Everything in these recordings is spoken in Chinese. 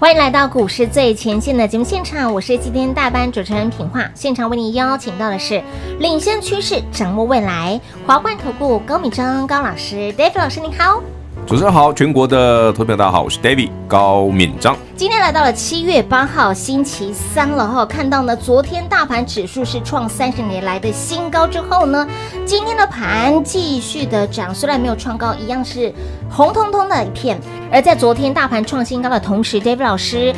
欢迎来到股市最前线的节目现场，我是今天大班主持人品化。现场为您邀请到的是领先趋势、掌握未来华冠投顾高敏章高老师，David 老师您好。主持人好，全国的投票大家好，我是 David 高敏章。今天来到了七月八号星期三了哈，看到呢，昨天大盘指数是创三十年来的新高之后呢，今天的盘继续的涨，虽然没有创高，一样是红彤彤的一片。而在昨天大盘创新高的同时，David 老师。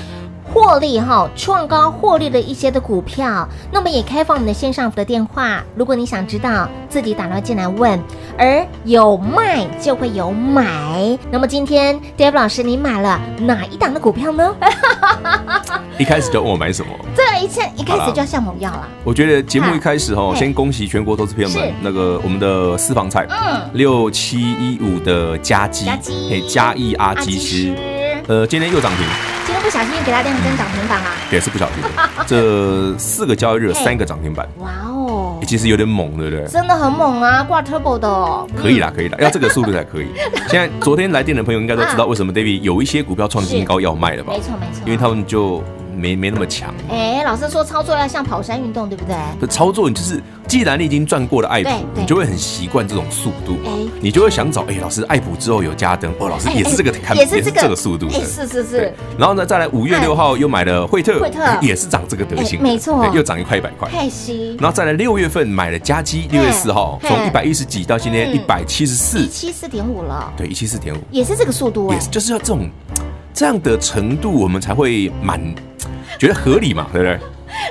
获利哈，创高获利的一些的股票，那么也开放你的线上的电话，如果你想知道，自己打电话进来问。而有卖就会有买，那么今天 David 老师，你买了哪一档的股票呢？一开始就问我买什么？对，一切一开始就要下猛药了。我觉得节目一开始哈，先恭喜全国投资朋友们，那个我们的私房菜，嗯，六七一五的加基，嘿，嘉义阿基师，呃，今天又涨停。小心给大家亮一根涨停板啊！也是不小心的。这四个交易日三个涨停板，哇哦！其实有点猛，对不对？真的很猛啊，挂 turbo 的哦。可以啦，可以啦，要这个速度才可以。现在昨天来电的朋友应该都知道为什么 David 有一些股票创新高要卖了吧？没错没错，因为他们就。没没那么强，哎，老师说操作要像跑山运动，对不对？不，操作你就是，既然你已经赚过了爱普，你就会很习惯这种速度，哎，你就会想找，哎，老师，爱普之后有加灯，哦，老师也是这个看，也是这个。速度，哎，是是是。然后呢，再来五月六号又买了惠特，惠特。也是涨这个德行，没错，又涨一块一百块，太稀。然后再来六月份买了加基，六月四号从一百一十几到今天一百七十四，一七四点五了，对，一七四点五，也是这个速度，也是就是要这种这样的程度，我们才会满。觉得合理嘛，对不对？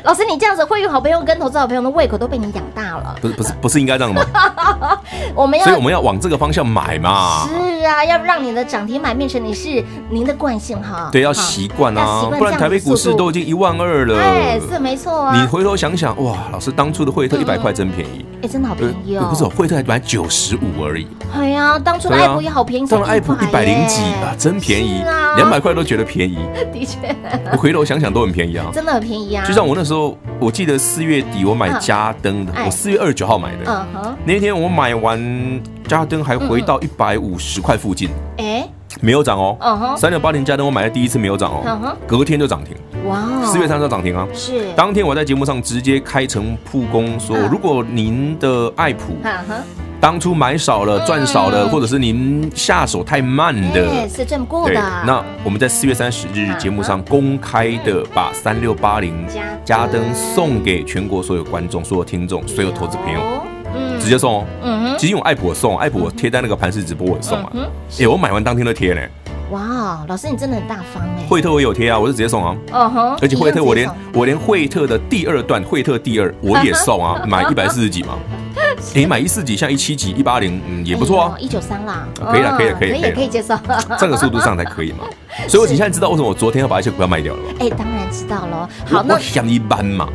老师，你这样子，会员好朋友跟投资好朋友的胃口都被你养大了。不是不是不是应该这样吗？我们要，所以我们要往这个方向买嘛。是啊，要让你的涨停板变成你是您的惯性哈。对，要习惯啊，不然台北股市都已经一万二了。哎，是没错啊。你回头想想，哇，老师当初的惠特一百块真便宜。哎，真的好便宜哦。不是，惠特才买九十五而已。哎呀，当初的爱普也好便宜，当然爱普一百零几啊，真便宜，两百块都觉得便宜。的确，我回头想想都很便宜啊，真的很便宜啊。就像我那时候，我记得四月底我买嘉登的，我四月二十九号买的。嗯哼，那天我买完嘉登还回到一百五十块附近。哎，没有涨哦。三六八零加登我买的第一次没有涨哦。隔天就涨停。哇，四月三号涨停啊。是，当天我在节目上直接开诚布公说，如果您的爱普。当初买少了赚少了，或者是您下手太慢的，是这么过的。那我们在四月三十日节目上公开的把三六八零加登送给全国所有观众、所有听众、所有投资朋友，直接送哦。嗯哼，其实用爱普我送，爱普我贴在那个盘式直播我送啊。哎，我买完当天都贴呢。哇，老师你真的很大方哎。惠特我也有贴啊，我是直接送啊。嗯哼，而且惠特我连我连惠特的第二段，惠特第二我也送啊，买一百四十几嘛。哎，买一四几，像一七几，一八零，嗯，也不错啊。一九三啦，可以了，可以了，可以，可以，可以接受。这个速度上才可以嘛。所以，我你现在知道为什么我昨天要把一些股票卖掉了吧？哎，当然知道了。好，那想一般嘛。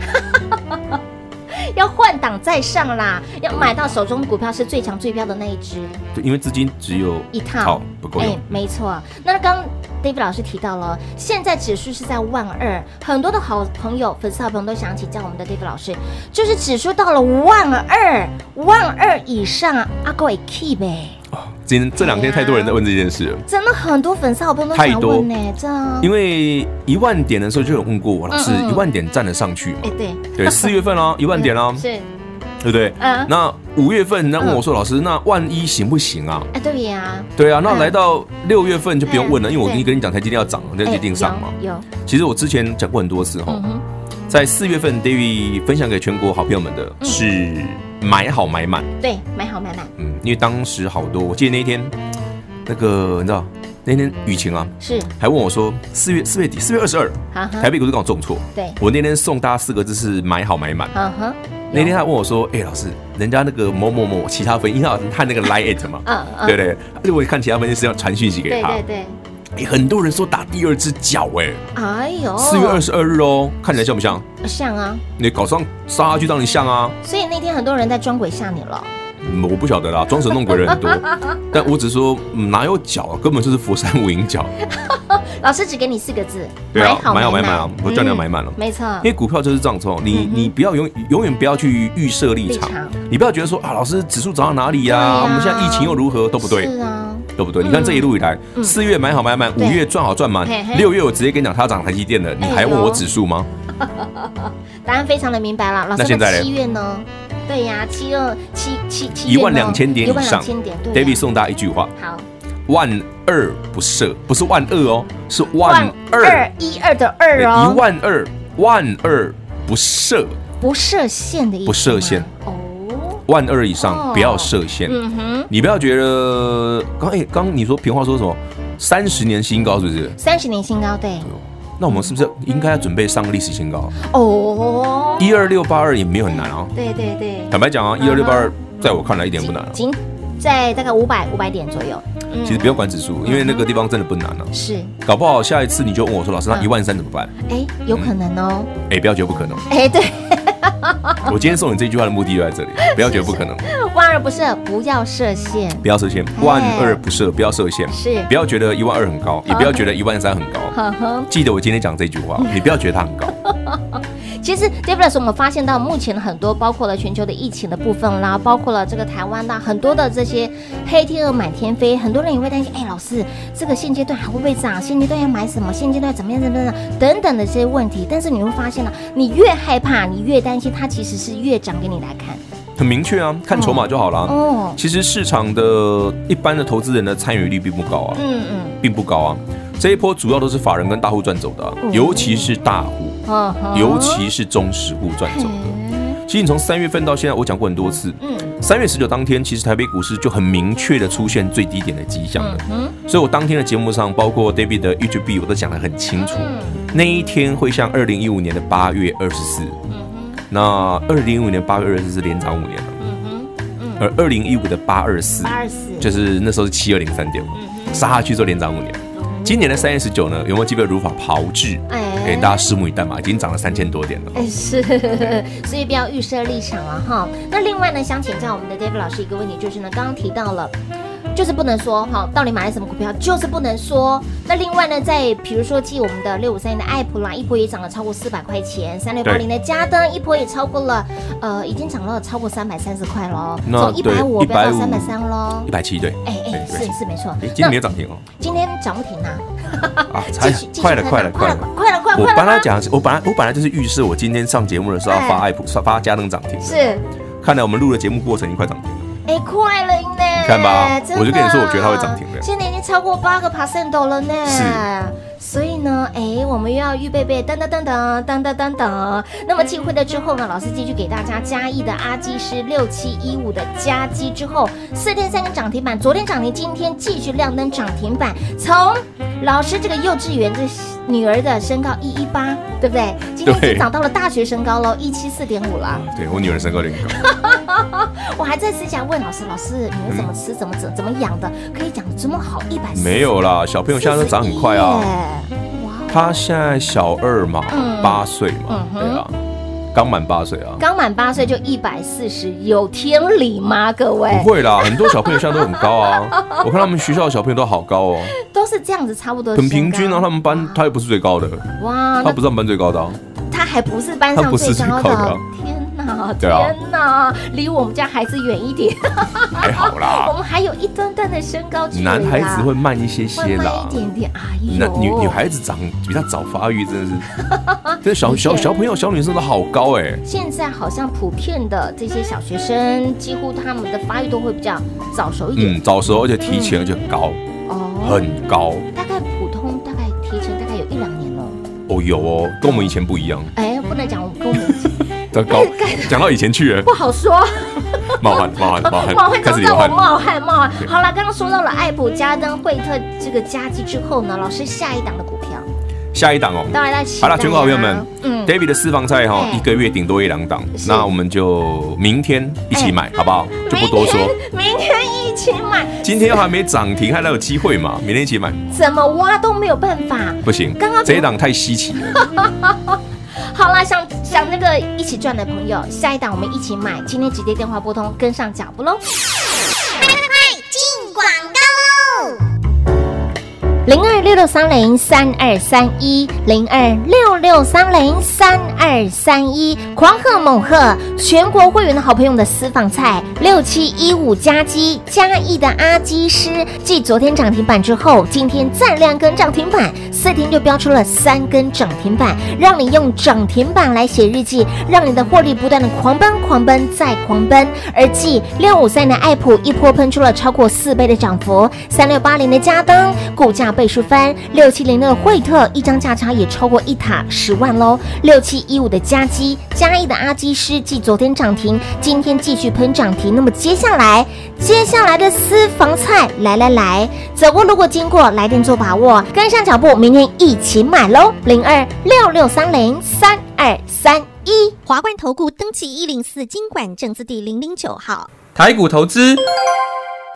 要换挡再上啦，要买到手中的股票是最强最标的那一只。对，因为资金只有一套，不够。哎，没错。那刚 David 老师提到了，现在指数是在万二，很多的好朋友、粉丝好朋友都想请教我们的 David 老师，就是指数到了万二，万二以上，阿哥会 keep 呗。今天这两天太多人在问这件事了，真的很多粉丝好朋友都想问呢，这样。因为一万点的时候就有问过我老师，一万点站得上去吗？哎，对对，四月份哦，一万点哦，是，对不对？嗯。那五月份人家问我说，老师，那万一行不行啊？哎，对呀。对啊，那来到六月份就不用问了，因为我跟你跟你讲，台积电要涨，就一定上嘛。有。其实我之前讲过很多次哈，在四月份，David 分享给全国好朋友们的是。买好买满，对，买好买满。嗯，因为当时好多，我记得那一天，那个你知道，那天雨晴啊，是，还问我说，四月四月底，四月二十二，台北股市刚好重挫，对，我那天送大家四个字是买好买满。嗯哼，那天他问我说，哎，老师，人家那个某某某其他分，因为他看那个 line it 嘛，嗯嗯，对对，而且我看其他分析是要传讯息给他，对对对，很多人说打第二只脚，哎，哎呦，四月二十二日哦，看起来像不像？像啊，你搞上杀下去让你像啊，所以那天很多人在装鬼吓你了。我不晓得啦，装神弄鬼的人很多，但我只是说、嗯、哪有脚，根本就是佛山无影脚。老师只给你四个字，对啊，买好买满啊，我叫你要买满了，没错。因为股票就是这样子哦，你你不要永永远不要去预设立场，你不要觉得说啊，老师指数涨到哪里呀？我们现在疫情又如何，都不对，是啊，对不对？你看这一路以来，四月买好买满，五月赚好赚满，六月我直接跟你讲，它涨台积电了，你还问我指数吗？答案非常的明白了，老师。那现在七月呢？对呀，七二七七七一万两千点以上，David 送大家一句话，好。万二不设，不是万二哦，是万二。一二的二哦，一万二万二不设，不设限的意思，不设限。哦，万二以上不要设限。嗯哼，你不要觉得刚哎，刚你说平话说什么三十年新高是不是？三十年新高对。那我们是不是应该要准备上个历史新高？哦，一二六八二也没有很难啊。对对对，坦白讲啊，一二六八二在我看来一点不难。在大概五百五百点左右，其实不用管指数，因为那个地方真的不难啊。是，搞不好下一次你就问我说：“老师，那一万三怎么办？”哎，有可能哦。哎，不要觉得不可能。哎，对。我今天送你这句话的目的就在这里，不要觉得不可能。万二不设，不要设限。不要设限，万二不设，不要设限。是，不要觉得一万二很高，也不要觉得一万三很高。记得我今天讲这句话，你不要觉得它很高。其实，David 我们发现到目前很多，包括了全球的疫情的部分啦，包括了这个台湾的很多的这些黑天鹅满天飞，很多人也会担心，哎，老师，这个现阶段还会不会涨？现阶段要买什么？现阶段怎么样？怎么样？等等的这些问题。但是你会发现呢，你越害怕，你越担心，它其实是越涨给你来看。很明确啊，看筹码就好了。哦，其实市场的一般的投资人的参与率并不高啊，嗯嗯，并不高啊。这一波主要都是法人跟大户赚走的，尤其是大户。尤其是中实户赚走的。其实你从三月份到现在，我讲过很多次。嗯，三月十九当天，其实台北股市就很明确的出现最低点的迹象了。嗯，所以我当天的节目上，包括 David 的 YouTube，我都讲得很清楚。那一天会像二零一五年的八月二十四。那二零一五年八月二十四是连涨五年了。而二零一五的八二四，八二四就是那时候是七二零三点嘛，杀下去之后连涨五年。今年的三月十九呢，有没有机会如法炮制？哎给大家拭目以待嘛，已经涨了三千多点了。哎，是，所以不要预设立场了哈。那另外呢，想请教我们的 David 老师一个问题，就是呢，刚刚提到了。就是不能说哈，到底买了什么股票，就是不能说。那另外呢，在比如说，继我们的六五三零的爱普啦，一波也涨了超过四百块钱；三六八零的嘉登，一波也超过了，呃，已经涨了超过三百三十块喽，从一百五飙到三百三喽，一百七对，哎哎，是是没错。今天没有涨停哦，今天涨不停啊，啊，快了快了快了快了快了！我本来讲，我本来我本来就是预示我今天上节目的时候要发爱普，发加能涨停。是，看来我们录的节目过程已经快涨停了。哎，快了呢！你看吧，我就跟你说，我觉得它会涨停的。现在已经超过八个 percent 了呢。是。所以呢，哎，我们又要预备备，噔噔噔噔噔噔噔噔。那么进会的之后呢，老师继续给大家加一的阿基师六七一五的加基之后，四天三根涨停板，昨天涨停，今天继续亮灯涨停板。从老师这个幼稚园的女儿的身高一一八，对不对？今天已经涨到了大学身高喽，一七四点五了。对，我女儿身高有点高。我还在私下问老师，老师，你们怎么吃，怎么怎怎么养的，可以长得这么好，一百四？没有啦，小朋友现在都长很快啊。他现在小二嘛，八岁嘛，对啊，刚满八岁啊，刚满八岁就一百四十，有天理吗？各位不会啦，很多小朋友现在都很高啊，我看他们学校的小朋友都好高哦，都是这样子，差不多很平均啊。他们班他又不是最高的，哇，他不是他们班最高的，他还不是班上最高的，天。天哪，离我们家孩子远一点，还好啦。我们还有一段段的身高距离。男孩子会慢一些些啦，一点点。哎呦，那女女孩子长比较早发育，真的是。这小小小朋友、小女生都好高哎。现在好像普遍的这些小学生，几乎他们的发育都会比较早熟一点。嗯，早熟而且提前而且很高，哦，很高。大概普通大概提前大概有一两年了。哦，有哦，跟我们以前不一样。哎，不能讲我们跟我们。高，讲到以前去了，不好说。冒汗，冒汗，冒汗，冒汗，开始让我冒汗，冒汗。好了，刚刚说到了爱普、加登、惠特这个佳绩之后呢，老师下一档的股票，下一档哦，当然在好了，全国好朋友们，嗯，David 的私房菜哈，一个月顶多一两档，那我们就明天一起买，好不好？就不多说，明天一起买。今天又还没涨停，还有机会嘛？明天一起买，怎么挖都没有办法，不行，刚刚这一档太稀奇了。好啦，想想那个一起赚的朋友，下一档我们一起买，今天直接电话拨通，跟上脚步喽！快快快，进广告喽！零二六六三零三二三一，零二六六三零三二三一，狂贺猛贺！全国会员的好朋友的私房菜六七一五加基嘉义的阿基师，继昨天涨停板之后，今天再亮根涨停板，四天就标出了三根涨停板，让你用涨停板来写日记，让你的获利不断的狂奔狂奔再狂奔。而继六五三的爱普一波喷出了超过四倍的涨幅，三六八零的嘉登股价。倍数翻六七零的惠特一张价差也超过一塔十万喽，六七一五的加基嘉义的阿基师继昨天涨停，今天继续喷涨停。那么接下来接下来的私房菜来来来，走过路过经过来电做把握，跟上脚步，明天一起买喽！零二六六三零三二三一华冠投顾登记一零四金管证字第零零九号台股投资。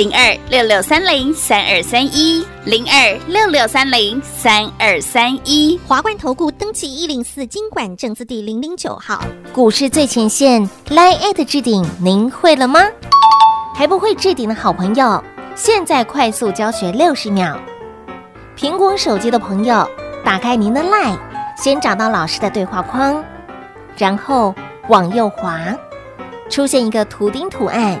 零二六六三零三二三一，零二六六三零三二三一，华冠投顾登记一零四金管证字第零零九号，股市最前线，Line@ at 置顶，您会了吗？还不会置顶的好朋友，现在快速教学六十秒。苹果手机的朋友，打开您的 Line，先找到老师的对话框，然后往右滑，出现一个图钉图案。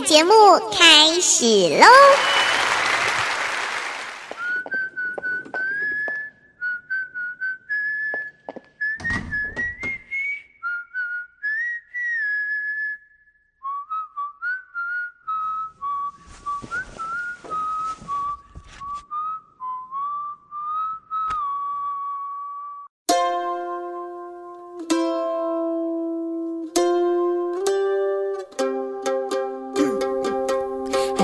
节目开始喽！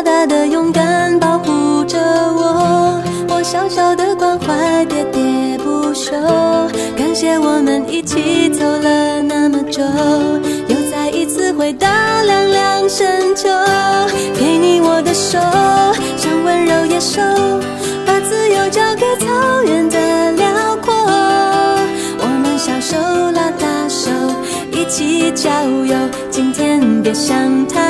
大大的勇敢保护着我，我小小的关怀喋喋不休。感谢我们一起走了那么久，又再一次回到凉凉深秋。给你我的手，像温柔野兽，把自由交给草原的辽阔。我们小手拉大手，一起郊游。今天别想太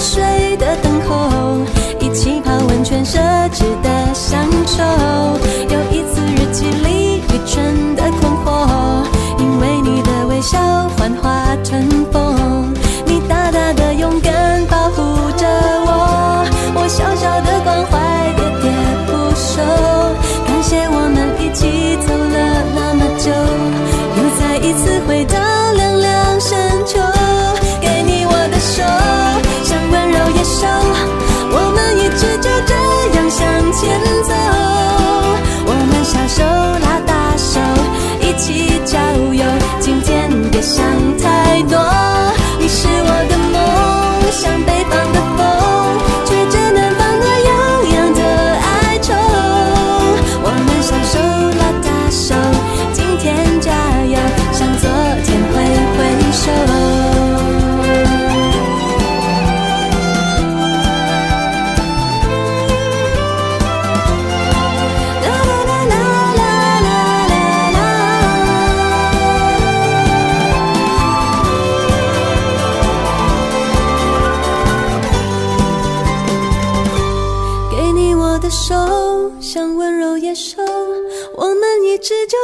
水的等候，一起泡温泉奢侈的享受，有一次日记里愚蠢的困惑，因为你的微笑幻化成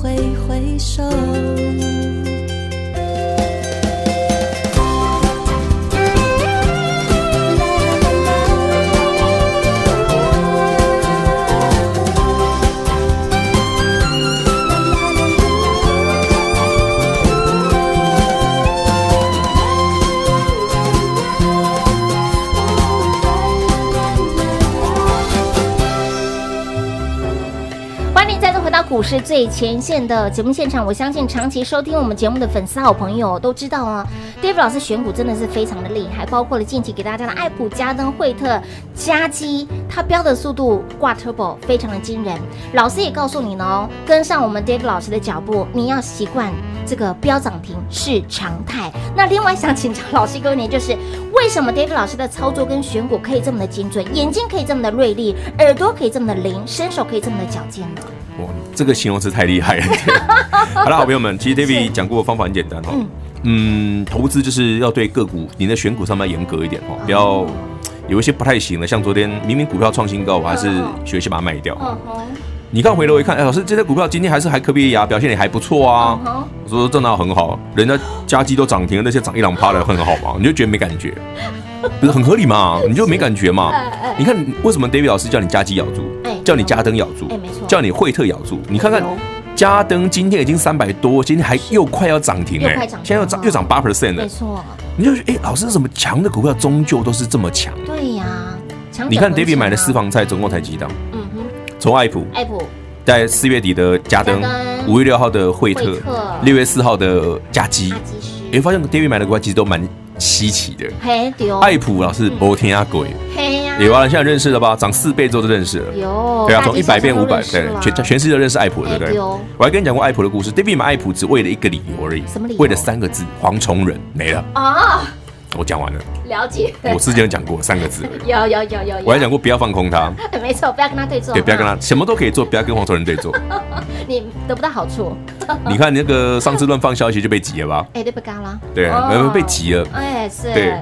挥挥手。股市最前线的节目现场，我相信长期收听我们节目的粉丝好朋友都知道啊，Dave 老师选股真的是非常的厉害，包括了近期给大家的爱普、加登、惠特、加基，它标的速度挂 Turbo 非常的惊人。老师也告诉你呢，跟上我们 Dave 老师的脚步，你要习惯这个飙涨停是常态。那另外想请教老师一个问题，就是为什么 David 老师的操作跟选股可以这么的精准，眼睛可以这么的锐利，耳朵可以这么的灵，伸手可以这么的矫健呢？哇，这个形容词太厉害了！好了，好朋友们，其实 David 讲过的方法很简单哈，嗯，嗯，投资就是要对个股，你的选股上面要严格一点哈，不要有一些不太行的，像昨天明明股票创新高，我还是学习把它卖掉。你看回头一看，哎，老师，这些股票今天还是还可以呀，表现也还不错啊。我说这哪很好，人家加基都涨停了，那些涨一两趴的很好嘛，你就觉得没感觉，不是很合理嘛？你就没感觉嘛？你看为什么 David 老师叫你加基咬住？叫你加登咬住，哎，没错，叫你惠特咬住。你看看嘉登今天已经三百多，今天还又快要涨停哎，现在又涨又涨八 percent 了，没错。你就说哎，老师，什么强的股票终究都是这么强？对呀，你看 David 买的私房菜总共才几档？从爱普，爱普，在四月底的加登，五月六号的惠特，六月四号的加基，你会，发现 David 买的股票其实都蛮稀奇的。嘿，爱普老是摩天阿鬼。有啊，现在认识了吧？涨四倍之后就认识了。有，对啊，从一百变五百，对，全全世界都认识爱普，对不对？我还跟你讲过爱普的故事。David 买爱普只为了一个理由而已，什么理由？为了三个字：蝗虫人没了啊。我讲完了，了解。我之前讲过三个字，有有有有。我还讲过不要放空他，没错，不要跟他对坐，对，不要跟他，什么都可以做，不要跟黄崇仁对坐，你得不到好处。你看那个上次乱放消息就被挤了吧？哎，对不干了？对，被挤了。哎，是。对，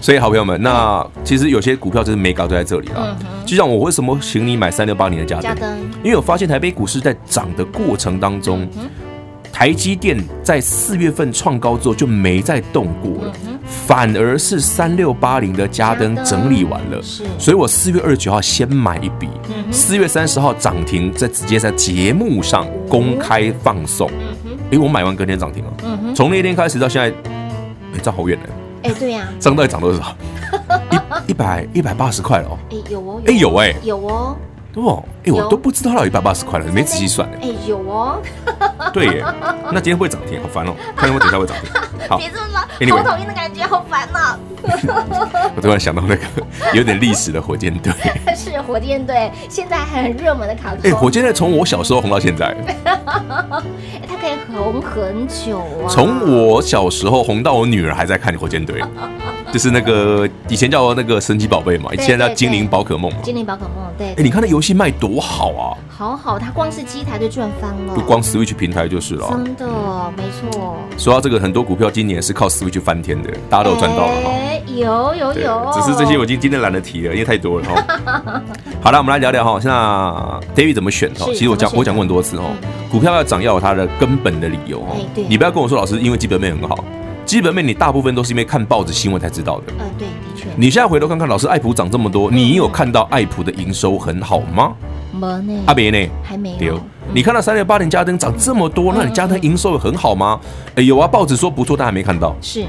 所以好朋友们，那其实有些股票就是没搞就在这里了。就像我为什么请你买三六八零的嘉登？因为我发现台北股市在涨的过程当中，台积电在四月份创高之后就没再动过了。反而是三六八零的嘉登整理完了，是，所以我四月二十九号先买一笔，四月三十号涨停，再直接在节目上公开放送，哎，我买完隔天涨停了，从那天开始到现在，哎，涨好远呢，哎，对呀，涨到底涨多少？一一百一百八十块了哦，哎，有哦，哎，有哎，有哦。哦，哎，我都不知道它有一百八十块了，没仔细算呢。哎，有哦。对耶，那今天会涨停，好烦哦。看看我等一下会涨停。好，别这么说，头头晕的感觉，好烦呐。我突然想到那个有点历史的火箭队。是火箭队，现在还很热门的卡通。哎，火箭队从我小时候红到现在。它可以红很久啊。从我小时候红到我女儿还在看火箭队。就是那个以前叫那个神奇宝贝嘛，现在叫精灵宝可梦嘛。精灵宝可梦，对。哎，你看那游戏卖多好啊！好好，它光是机台就赚翻了。不光 Switch 平台就是了。真的，没错。说到这个，很多股票今年是靠 Switch 翻天的，大家都有赚到了哈。哎，有有有。只是这些我已经今天懒得提了，因为太多了哈。好了，我们来聊聊哈，现在 David 怎么选哈？其实我讲我讲过很多次哈，股票要涨要有它的根本的理由哈。你不要跟我说老师，因为基本面很好。基本面你大部分都是因为看报纸新闻才知道的。嗯，对，的确。你现在回头看看，老师，爱普涨这么多，你有看到爱普的营收很好吗？没呢。阿别呢？还没有。你看到三六八零嘉登涨这么多，那你嘉登营收很好吗？哎，有啊，报纸说不错，但还没看到。是。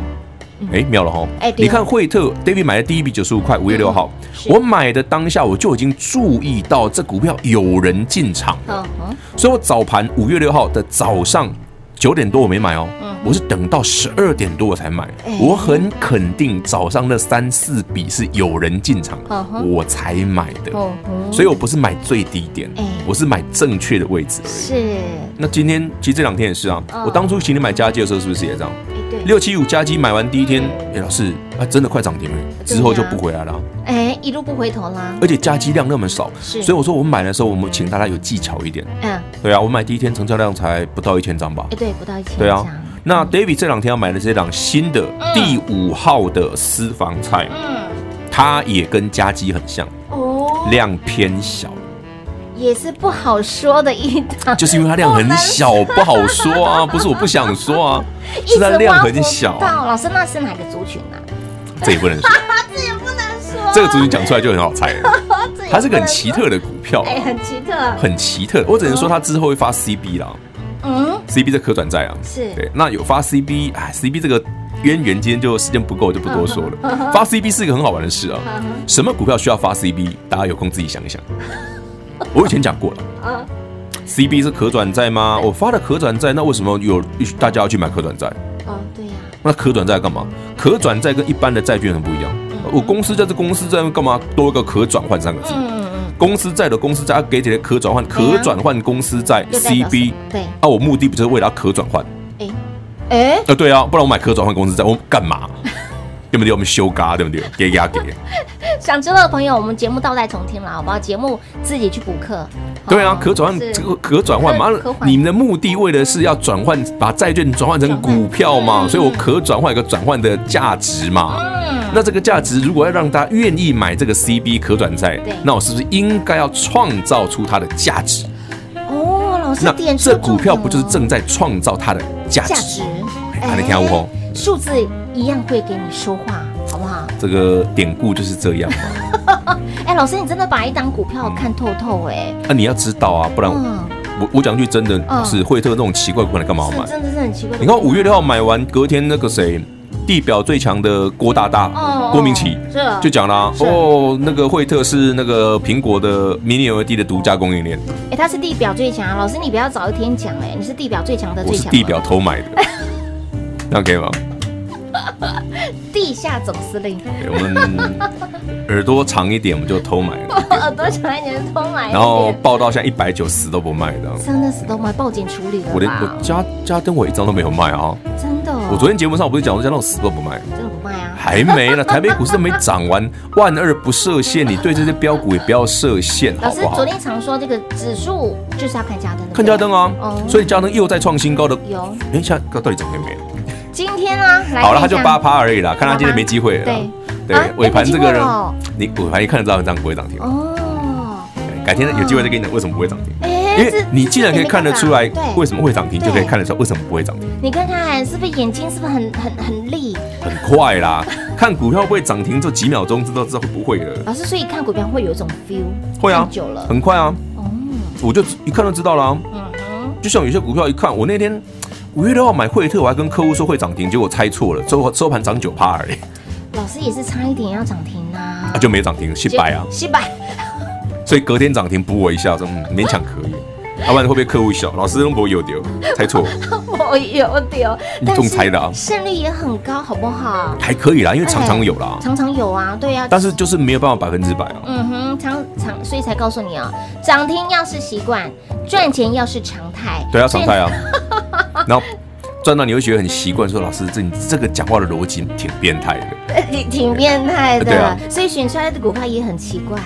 哎，妙了哈。哎，你看惠特，David 买的第一笔九十五块，五月六号，我买的当下我就已经注意到这股票有人进场了。所以我早盘五月六号的早上九点多我没买哦。嗯。我是等到十二点多我才买。我很肯定早上那三四笔是有人进场，我才买的。所以我不是买最低点，我是买正确的位置。是。那今天其实这两天也是啊。我当初请你买嘉基的时候，是不是也这样？六七五加基买完第一天，哎，老师，啊，真的快涨停了，之后就不回来了。哎，一路不回头啦。而且加基量那么少，所以我说我们买的时候，我们请大家有技巧一点。嗯，对啊，我买第一天成交量才不到一千张吧？哎，对，不到一千。对啊，那 David 这两天要买的这档新的第五号的私房菜，嗯，它也跟家鸡很像，哦，量偏小。也是不好说的一档，就是因为它量很小，不好说啊。不是我不想说啊，是它量很小。老师，那是哪个族群呢？这也不能说，这也不能说。这个族群讲出来就很好猜了。它是个很奇特的股票，哎，很奇特，很奇特。我只能说它之后会发 CB 啦。嗯，CB 这可转债啊，是对。那有发 CB，哎，CB 这个渊源，今天就时间不够，就不多说了。发 CB 是一个很好玩的事啊。什么股票需要发 CB？大家有空自己想一想。我以前讲过了啊，CB 是可转债吗？我发了可转债，那为什么有大家要去买可转债？哦，对呀。那可转债干嘛？可转债跟一般的债券很不一样。我公司在这公司在，干嘛多一个可转换三个字？嗯嗯。公司债的公司债要给起来可转换，可转换公司债 CB。对。啊，我目的不就是为了要可转换？哎哎。啊，对啊，不然我买可转换公司债，我干嘛？对不对？我们修嘎，对不对？给压给。想知道的朋友，我们节目倒带重听了，好不好？节目自己去补课。对啊，可转换这个可转换嘛，你们的目的为的是要转换，把债券转换成股票嘛，所以我可转换一个转换的价值嘛。那这个价值如果要让大家愿意买这个 CB 可转债，那我是不是应该要创造出它的价值？哦，老师，那这股票不就是正在创造它的价值？哎，你听我数字一样会给你说话，好不好？这个典故就是这样嘛。哎，老师，你真的把一档股票看透透哎。那你要知道啊，不然我我讲句真的，是惠特那种奇怪股，你干嘛要买？真的是很奇怪。你看五月六号买完，隔天那个谁，地表最强的郭大大，郭明錤，就讲了哦，那个惠特是那个苹果的 Mini LED 的独家供应链。哎，他是地表最强，老师你不要早一天讲哎，你是地表最强的最强。地表偷买的。那可以吗？地下总司令，我们耳朵长一点，我们就偷买了。耳朵长一点就偷买，然后报到现在一百九，死都不卖的。真的死都不卖，报警处理的。我连我家家灯我一张都没有卖啊！我昨天节目上我不是讲，说家那种死都不卖，真的不卖啊？还没呢，台北股市都没涨完，万二不设限，你对这些标股也不要设限，好不好？老师昨天常说这个指数就是要看家灯，看家灯啊。所以家灯又在创新高的。有。哎，现在到底涨没没？今天啊，好了，他就八趴而已啦。看他今天没机会了。对对，尾盘这个人，你尾盘一看就知道这样不会涨停哦。改天有机会再跟你讲为什么不会涨停。因为你既然可以看得出来为什么会涨停，就可以看得出来为什么不会涨停。你看看是不是眼睛是不是很很很利？很快啦，看股票会涨停，就几秒钟知道知道会不会了。老师，所以看股票会有一种 feel，会啊，久了很快啊。哦，我就一看就知道了。嗯嗯，就像有些股票一看，我那天。五月六号买惠特，我还跟客户说会涨停，结果猜错了，收收盘涨九趴而已。老师也是差一点要涨停呐，啊就没涨停，失败啊，失败。所以隔天涨停补我一下，说嗯勉强可以。要不然会被客户笑，老师都不有丢，猜错。我有丢，你中猜的啊？胜率也很高，好不好？还可以啦，因为常常有啦，常常有啊，对呀。但是就是没有办法百分之百啊。嗯哼，常常所以才告诉你啊，涨停要是习惯，赚钱要是常态。对啊，常态啊。然后。赚到你会觉得很习惯，说老师这你这个讲话的逻辑挺变态的，挺 挺变态的，对啊，所以选出来的股票也很奇怪，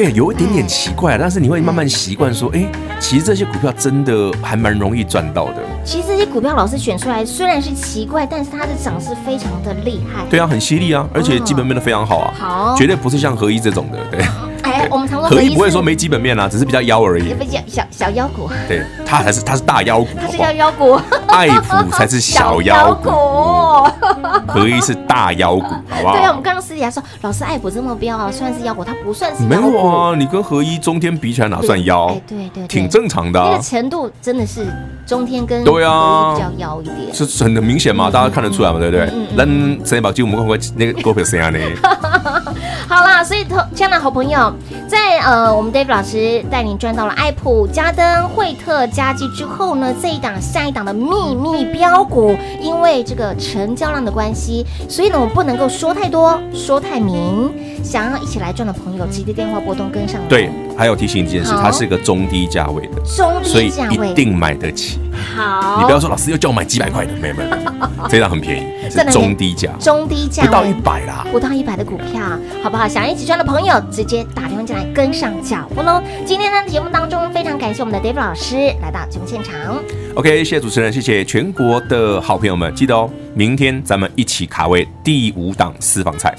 对，有一点点奇怪，但是你会慢慢习惯说，哎，其实这些股票真的还蛮容易赚到的。其实这些股票老师选出来虽然是奇怪，但是它的涨势非常的厉害，对啊，很犀利啊，而且基本面都非常好啊，好，绝对不是像合一这种的，对。哎，我们常说合一不会说没基本面啊，只是比较妖而已。小小小妖股，对，它还是它是大妖股，它是叫妖股，爱普才是小妖股。哦。合一是大妖股，好不好？对啊，我们刚刚私底下说，老师爱普这么标啊，算是妖股，它不算是。没有啊，你跟合一、中天比起来哪算妖？哎，对对，挺正常的。那个程度真的是中天跟对啊比较妖一点，是很明显嘛，大家看得出来嘛，对不对？那谁把就我们看看那个股票谁啊？呢？好啦，所以同亲爱的好朋友，在呃，我们 David 老师带您赚到了爱普、嘉登、惠特、嘉基之后呢，这一档下一档的秘密标股，因为这个成交量的关系，所以呢，我们不能够说太多，说太明。想要一起来赚的朋友，直接电话拨通跟上。对，还有提醒一件事，它是一个中低价位的，中低价位，所以一定买得起。好，你不要说老师又叫我买几百块的，没有没有，这档很便宜，是中低价，中低价不到一百啦，不到一百的股票，好不好？想要一起赚的朋友，直接打电话进来跟上脚步喽。今天呢，节目当中非常感谢我们的 David 老师来到节目现场。OK，谢谢主持人，谢谢全国的好朋友们，记得哦，明天咱们一起卡位第五档私房菜。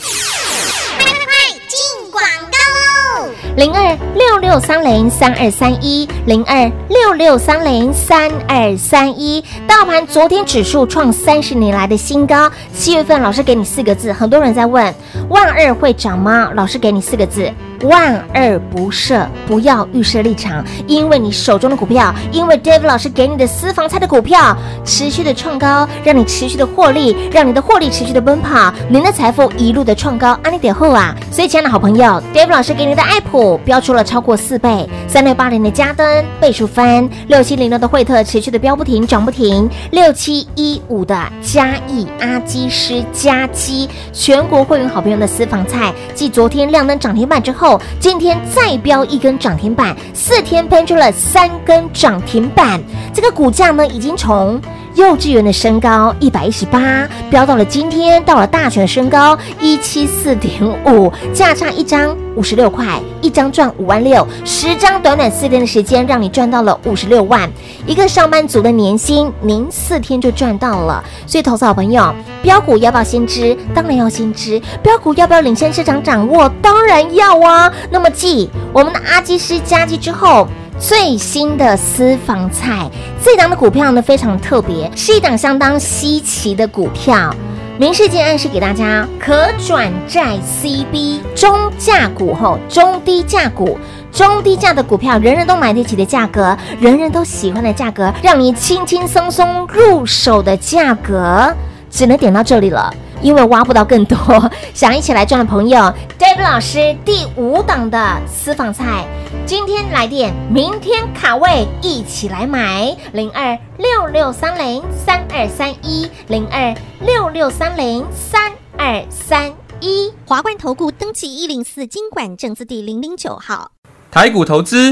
零二六六三零三二三一，零二六六三零三二三一。大盘昨天指数创三十年来的新高。七月份老师给你四个字，很多人在问：万二会涨吗？老师给你四个字。万二不设，不要预设立场，因为你手中的股票，因为 Dave 老师给你的私房菜的股票持续的创高，让你持续的获利，让你的获利持续的奔跑，您的财富一路的创高，安利点后啊！所以，亲爱的好朋友，Dave 老师给你的爱普飙出了超过四倍，三六八零的嘉登倍数翻，六七零六的惠特持续的飙不停，涨不停，六七一五的嘉义阿基师加基，全国会员好朋友的私房菜，继昨天亮灯涨停板之后。今天再飙一根涨停板，四天喷出了三根涨停板，这个股价呢，已经从幼稚园的身高一百一十八，飙到了今天到了大学的身高一七四点五，价差一张五十六块，一张赚五万六，十张短短四天的时间，让你赚到了五十六万，一个上班族的年薪，您四天就赚到了。所以，投资好朋友，标股要不要先知？当然要先知。标股要不要领先市场掌握？当然要啊。那么，继我们的阿基师加基之后。最新的私房菜，这档的股票呢，非常特别，是一档相当稀奇的股票。明示间暗示给大家，可转债 CB 中价股后，中低价股，中低价的股票，人人都买得起的价格，人人都喜欢的价格，让你轻轻松松入手的价格，只能点到这里了。因为挖不到更多，想一起来赚的朋友，David 老师第五档的私房菜，今天来电，明天卡位，一起来买。零二六六三零三二三一零二六六三零三二三一。华冠投顾登记一零四经管证字第零零九号，台股投资。